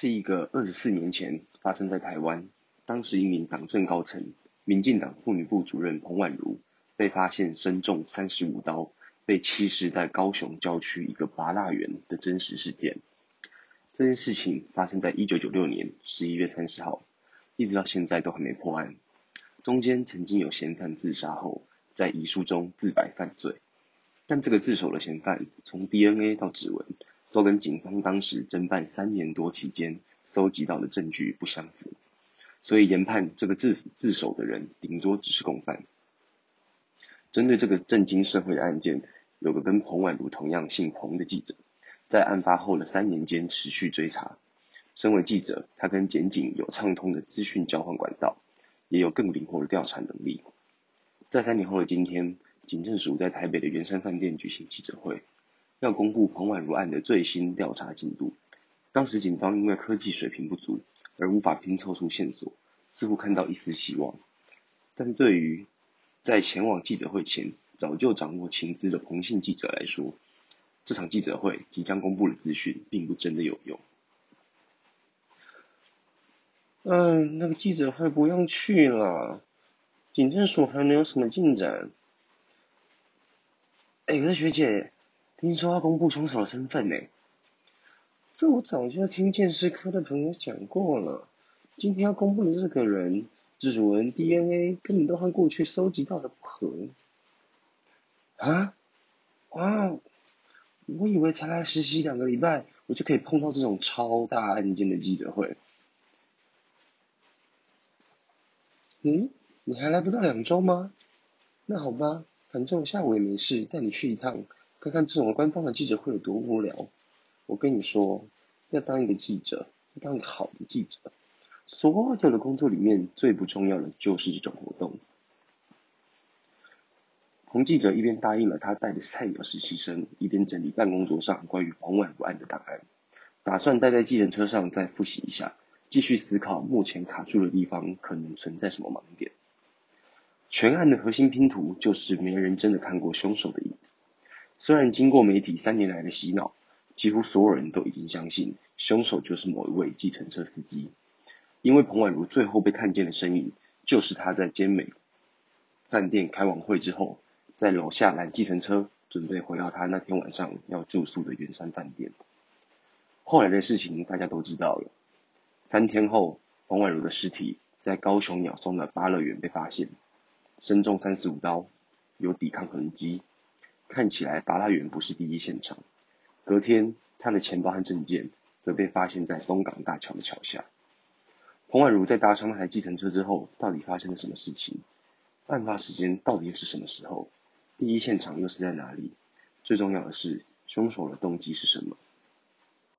是一个二十四年前发生在台湾，当时一名党政高层、民进党妇女部主任彭婉如被发现身中三十五刀，被弃尸在高雄郊区一个拔蜡园的真实事件。这件事情发生在一九九六年十一月三十号，一直到现在都还没破案。中间曾经有嫌犯自杀后，在遗书中自白犯罪，但这个自首的嫌犯从 DNA 到指纹。都跟警方当时侦办三年多期间搜集到的证据不相符，所以研判这个自自首的人顶多只是共犯。针对这个震惊社会的案件，有个跟彭婉如同样姓彭的记者，在案发后的三年间持续追查。身为记者，他跟检警有畅通的资讯交换管道，也有更灵活的调查能力。在三年后的今天，警政署在台北的圆山饭店举行记者会。要公布彭婉如案的最新调查进度。当时警方因为科技水平不足而无法拼凑出线索，似乎看到一丝希望。但对于在前往记者会前早就掌握情资的彭姓记者来说，这场记者会即将公布的资讯并不真的有用。嗯，那个记者会不用去了。警政署还没有什么进展。哎，可是学姐。听说要公布凶手的身份呢，这我早就听鉴识科的朋友讲过了。今天要公布的这个人，指纹、DNA 根本都和过去收集到的不合。啊？哇！我以为才来实习两个礼拜，我就可以碰到这种超大案件的记者会。嗯？你还来不到两周吗？那好吧，反正我下午也没事，带你去一趟。看看这种官方的记者会有多无聊。我跟你说，要当一个记者，要当一个好的记者，所有的工作里面最不重要的就是这种活动。洪记者一边答应了他带的菜鸟实习生，一边整理办公桌上关于彭婉如案的档案，打算待在计程车上再复习一下，继续思考目前卡住的地方可能存在什么盲点。全案的核心拼图就是没人真的看过凶手的影子。虽然经过媒体三年来的洗脑，几乎所有人都已经相信凶手就是某一位计程车司机，因为彭婉如最后被看见的身影，就是他在坚美饭店开完会之后，在楼下拦计程车，准备回到他那天晚上要住宿的圆山饭店。后来的事情大家都知道了，三天后，彭婉如的尸体在高雄鸟松的芭乐园被发现，身中三十五刀，有抵抗痕迹。看起来拔拉园不是第一现场。隔天，他的钱包和证件则被发现在东港大桥的桥下。彭婉如在搭上那台计程车之后，到底发生了什么事情？案发时间到底又是什么时候？第一现场又是在哪里？最重要的是，凶手的动机是什么？